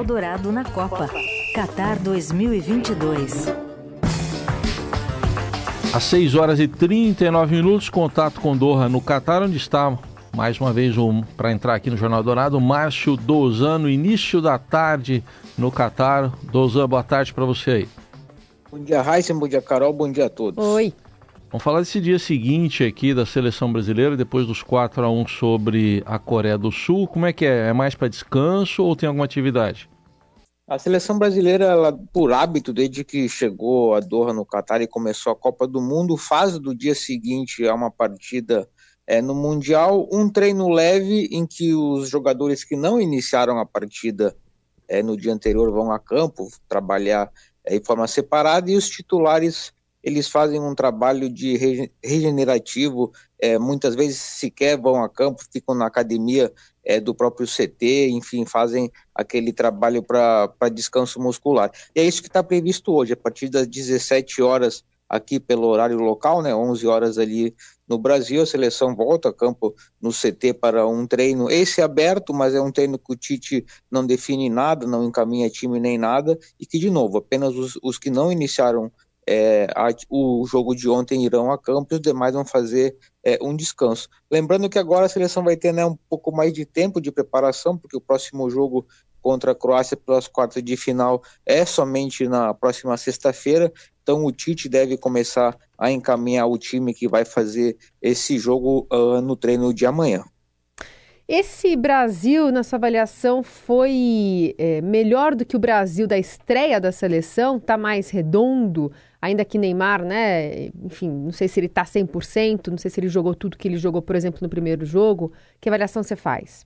Eldorado na Copa. Qatar 2022. Às 6 horas e 39 minutos, contato com Doha no Catar, onde está mais uma vez um, para entrar aqui no Jornal Dourado, Márcio Dozan, no início da tarde no Catar. Dozan, boa tarde para você aí. Bom dia, Raíssa, bom dia, Carol, bom dia a todos. Oi. Vamos falar desse dia seguinte aqui da seleção brasileira, depois dos 4 a 1 sobre a Coreia do Sul. Como é que é? É mais para descanso ou tem alguma atividade? A seleção brasileira, ela, por hábito, desde que chegou a Doha no Catar e começou a Copa do Mundo, faz do dia seguinte a uma partida é, no Mundial um treino leve em que os jogadores que não iniciaram a partida é, no dia anterior vão a campo trabalhar é, em forma separada e os titulares eles fazem um trabalho de regenerativo, é, muitas vezes sequer vão a campo, ficam na academia é, do próprio CT, enfim, fazem aquele trabalho para descanso muscular. E é isso que está previsto hoje, a partir das 17 horas aqui pelo horário local, né, 11 horas ali no Brasil, a seleção volta a campo no CT para um treino, esse aberto, mas é um treino que o Tite não define nada, não encaminha time nem nada, e que, de novo, apenas os, os que não iniciaram é, a, o jogo de ontem irão a campo e os demais vão fazer é, um descanso. Lembrando que agora a seleção vai ter né, um pouco mais de tempo de preparação, porque o próximo jogo contra a Croácia pelas quartas de final é somente na próxima sexta-feira, então o Tite deve começar a encaminhar o time que vai fazer esse jogo uh, no treino de amanhã. Esse Brasil, na sua avaliação, foi é, melhor do que o Brasil da estreia da seleção? Está mais redondo? Ainda que Neymar, né? Enfim, não sei se ele está 100%, não sei se ele jogou tudo que ele jogou, por exemplo, no primeiro jogo. Que avaliação você faz?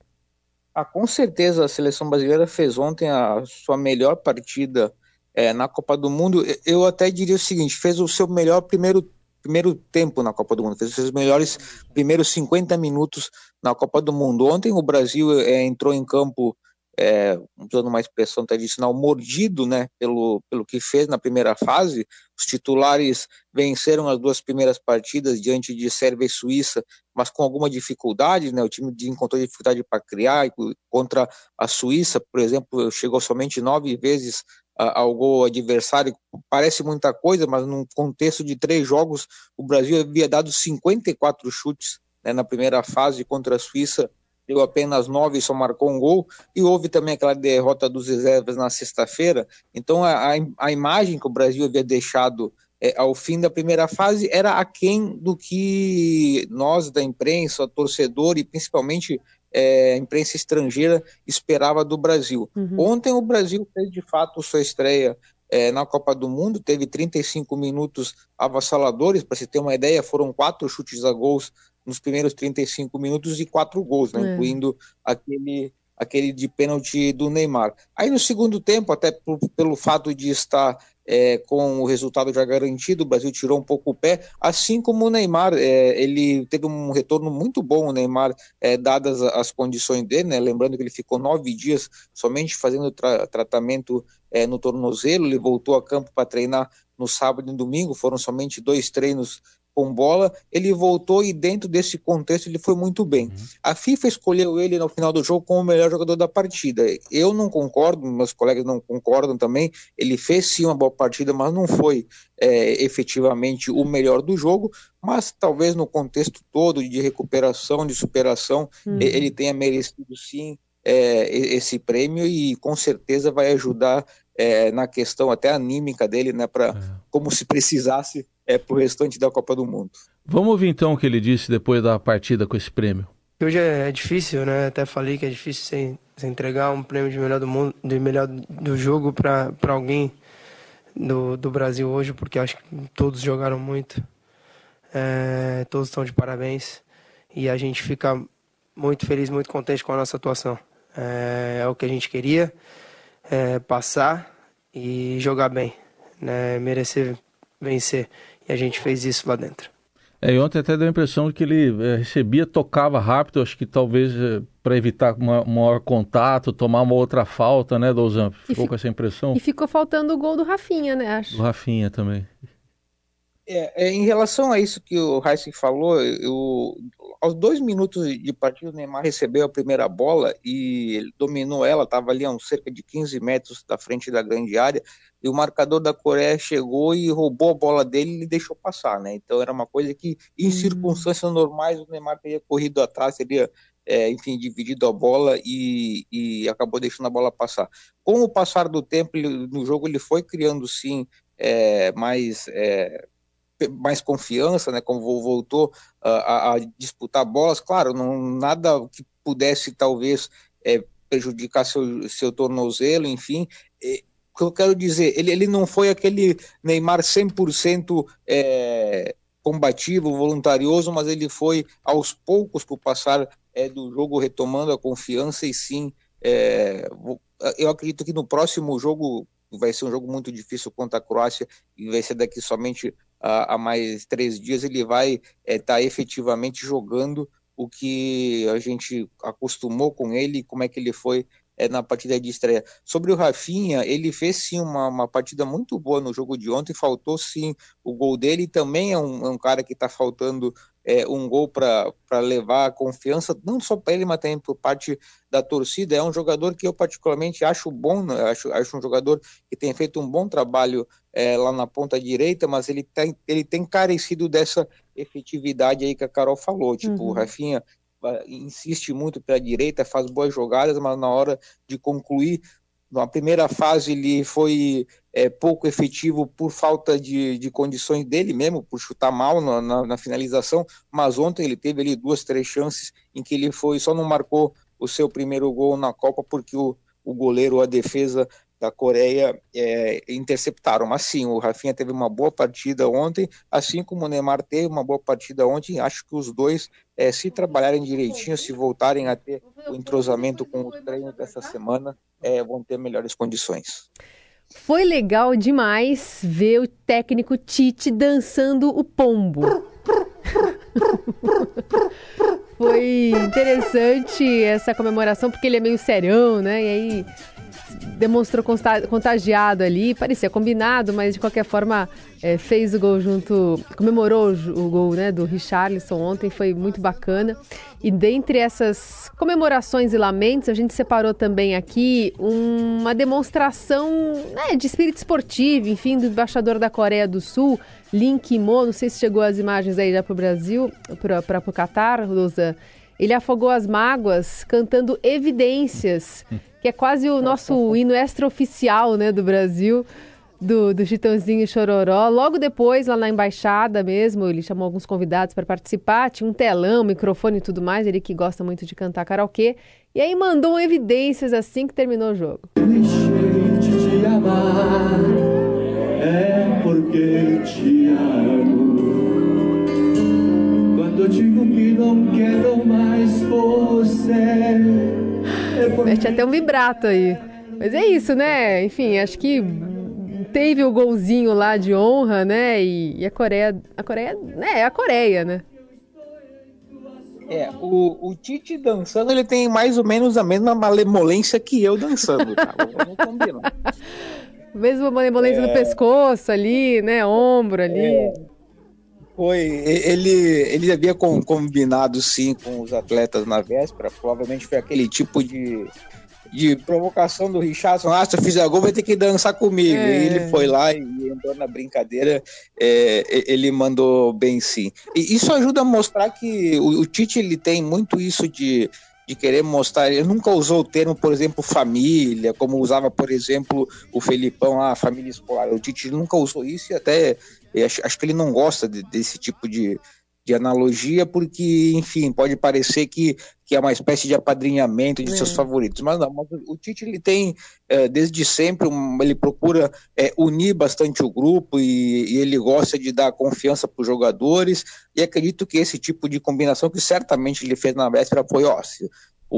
Ah, com certeza a seleção brasileira fez ontem a sua melhor partida é, na Copa do Mundo. Eu até diria o seguinte: fez o seu melhor primeiro primeiro tempo na Copa do Mundo, fez os melhores primeiros 50 minutos na Copa do Mundo. Ontem o Brasil é, entrou em campo, é, usando uma expressão tradicional, mordido né, pelo, pelo que fez na primeira fase. Os titulares venceram as duas primeiras partidas diante de Sérvia e Suíça, mas com alguma dificuldade. Né, o time encontrou dificuldade para criar. Contra a Suíça, por exemplo, chegou somente nove vezes ao gol adversário. Parece muita coisa, mas num contexto de três jogos, o Brasil havia dado 54 chutes né, na primeira fase contra a Suíça, deu apenas nove e só marcou um gol, e houve também aquela derrota dos reservas na sexta-feira. Então a, a, imagem que o Brasil havia deixado é, ao fim da primeira fase era aquém do que nós da imprensa, torcedor e principalmente é, a imprensa estrangeira esperava do Brasil. Uhum. Ontem o Brasil fez de fato sua estreia é, na Copa do Mundo, teve 35 minutos avassaladores, para se ter uma ideia, foram quatro chutes a gols nos primeiros 35 minutos e quatro gols, né, é. incluindo aquele aquele de pênalti do Neymar. Aí no segundo tempo, até por, pelo fato de estar é, com o resultado já garantido, o Brasil tirou um pouco o pé, assim como o Neymar, é, ele teve um retorno muito bom, o Neymar, é, dadas as condições dele, né? lembrando que ele ficou nove dias somente fazendo tra tratamento é, no tornozelo, ele voltou a campo para treinar no sábado e domingo, foram somente dois treinos com bola, ele voltou e dentro desse contexto ele foi muito bem. Uhum. A FIFA escolheu ele no final do jogo como o melhor jogador da partida. Eu não concordo, meus colegas não concordam também. Ele fez sim uma boa partida, mas não foi é, efetivamente o melhor do jogo. Mas talvez no contexto todo de recuperação, de superação, uhum. ele tenha merecido sim é, esse prêmio e com certeza vai ajudar é, na questão até anímica dele, né, para é. como se precisasse é, para o restante da Copa do Mundo. Vamos ouvir então o que ele disse depois da partida com esse prêmio. Hoje é difícil, né? Até falei que é difícil você, você entregar um prêmio de melhor do mundo, de melhor do jogo para alguém do, do Brasil hoje, porque acho que todos jogaram muito, é, todos estão de parabéns e a gente fica muito feliz, muito contente com a nossa atuação. É, é o que a gente queria, é, passar e jogar bem, né? Merecer vencer. E a gente fez isso lá dentro. É, e ontem até deu a impressão de que ele é, recebia, tocava rápido, acho que talvez é, para evitar um maior contato, tomar uma outra falta, né, Douzan? Ficou com essa impressão? E ficou faltando o gol do Rafinha, né, acho. Do Rafinha também. É, é, em relação a isso que o Heissing falou, eu, aos dois minutos de partida, o Neymar recebeu a primeira bola e ele dominou ela, estava ali a uns cerca de 15 metros da frente da grande área, e o marcador da Coreia chegou e roubou a bola dele e deixou passar, né? Então era uma coisa que, em hum. circunstâncias normais, o Neymar teria corrido atrás, teria, é, enfim, dividido a bola e, e, acabou deixando a bola passar. Com o passar do tempo, ele, no jogo ele foi criando, sim, é, mais... É, mais confiança, né, como voltou a, a disputar bolas, claro, não, nada que pudesse talvez é, prejudicar seu, seu tornozelo, enfim, o que eu quero dizer, ele, ele não foi aquele Neymar 100% é, combativo, voluntarioso, mas ele foi aos poucos por passar é, do jogo retomando a confiança e sim, é, eu acredito que no próximo jogo vai ser um jogo muito difícil contra a Croácia e vai ser daqui somente a, a mais três dias, ele vai estar é, tá efetivamente jogando o que a gente acostumou com ele, como é que ele foi é, na partida de estreia. Sobre o Rafinha, ele fez sim uma, uma partida muito boa no jogo de ontem, faltou sim o gol dele, também é um, é um cara que está faltando é, um gol para levar a confiança, não só para ele, mas também por parte da torcida. É um jogador que eu particularmente acho bom, né? acho, acho um jogador que tem feito um bom trabalho é, lá na ponta direita, mas ele tem, ele tem carecido dessa efetividade aí que a Carol falou. Tipo, uhum. o Rafinha insiste muito para a direita, faz boas jogadas, mas na hora de concluir, na primeira fase ele foi é, pouco efetivo por falta de, de condições dele mesmo, por chutar mal na, na, na, finalização, mas ontem ele teve ali duas, três chances em que ele foi, só não marcou o seu primeiro gol na Copa porque o, o goleiro, a defesa da Coreia é, interceptaram. Mas sim, o Rafinha teve uma boa partida ontem, assim como o Neymar teve uma boa partida ontem. Acho que os dois, é, se trabalharem direitinho, se voltarem a ter o entrosamento com os treinos dessa semana, é, vão ter melhores condições. Foi legal demais ver o técnico Tite dançando o pombo. Foi interessante essa comemoração, porque ele é meio serião, né? E aí demonstrou contagiado ali, parecia combinado, mas de qualquer forma é, fez o gol junto, comemorou o gol né, do Richarlison ontem, foi muito bacana. E dentre essas comemorações e lamentos, a gente separou também aqui uma demonstração né, de espírito esportivo, enfim, do embaixador da Coreia do Sul, Lin Ki-mo, não sei se chegou as imagens aí já para o Brasil, para o Catar, Lusa. Ele afogou as mágoas cantando Evidências que é quase o nosso hino extraoficial né, do Brasil, do, do Chitãozinho Chororó. Logo depois, lá na embaixada mesmo, ele chamou alguns convidados para participar, tinha um telão, microfone e tudo mais, ele que gosta muito de cantar karaokê. E aí mandou evidências assim que terminou o jogo. Deixei de te amar, é porque te amo. Quando eu digo que não quero mais você Mete até um vibrato aí. Mas é isso, né? Enfim, acho que teve o golzinho lá de honra, né? E, e a Coreia, a Coreia, né? É a Coreia, né? É, o, o Tite dançando, ele tem mais ou menos a mesma malemolência que eu dançando, tá? Vamos combinar. Mesmo malemolência é... no pescoço ali, né? Ombro ali. É... Foi, ele, ele havia combinado sim com os atletas na véspera, provavelmente foi aquele tipo de, de provocação do Richardson, ah, se eu fizer gol vai ter que dançar comigo, é. e ele foi lá e entrou na brincadeira, é, ele mandou bem sim. E isso ajuda a mostrar que o, o Tite ele tem muito isso de de querer mostrar. Ele nunca usou o termo, por exemplo, família, como usava, por exemplo, o Felipão, a ah, família escolar. O Tite nunca usou isso e até acho, acho que ele não gosta de, desse tipo de, de analogia, porque, enfim, pode parecer que, que é uma espécie de apadrinhamento de é. seus favoritos. Mas não, mas o Tite ele tem, é, desde sempre, um, ele procura é, unir bastante o grupo e, e ele gosta de dar confiança para os jogadores. E acredito que esse tipo de combinação que certamente ele fez na véspera foi: ó, se,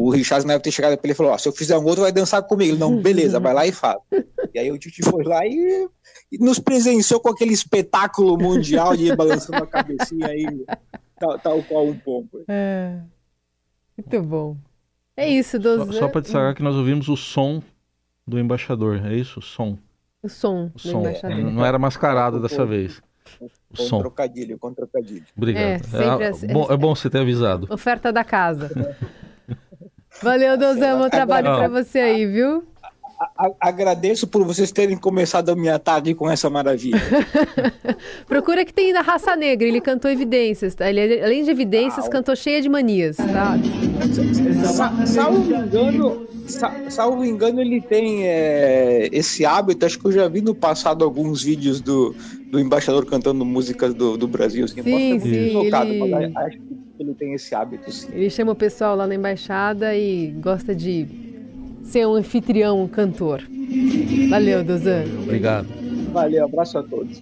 o Richard deve ter chegado para ele e falou: ó, se eu fizer um outro, vai dançar comigo. Ele, não, beleza, vai lá e faz. E aí o Tite foi lá e, e, nos presenciou com aquele espetáculo mundial de balançando a cabecinha aí, tal, tal qual um pombo. É. Muito bom. É isso, Doze. Só, só para destacar que nós ouvimos o som do embaixador, é isso? O som. O som, o som. Não era mascarado dessa vez. Com som. trocadilho, com trocadilho. Obrigado. É, é, é, bom, é bom você ter avisado. Oferta da casa. Valeu, Dozão. Bom trabalho para você aí, viu? agradeço por vocês terem começado a minha tarde com essa maravilha. Procura que tem da raça negra, ele cantou evidências, tá? Ele, além de evidências, ah, cantou cheia de manias, tá? Salvo engano, salvo engano, ele tem é, esse hábito, acho que eu já vi no passado alguns vídeos do, do embaixador cantando músicas do, do Brasil. Assim, sim, sim, ele... acho que ele tem esse hábito, sim. Ele chama o pessoal lá na embaixada e gosta de ser um anfitrião, um cantor. Valeu, Dozan. Obrigado. Valeu, abraço a todos.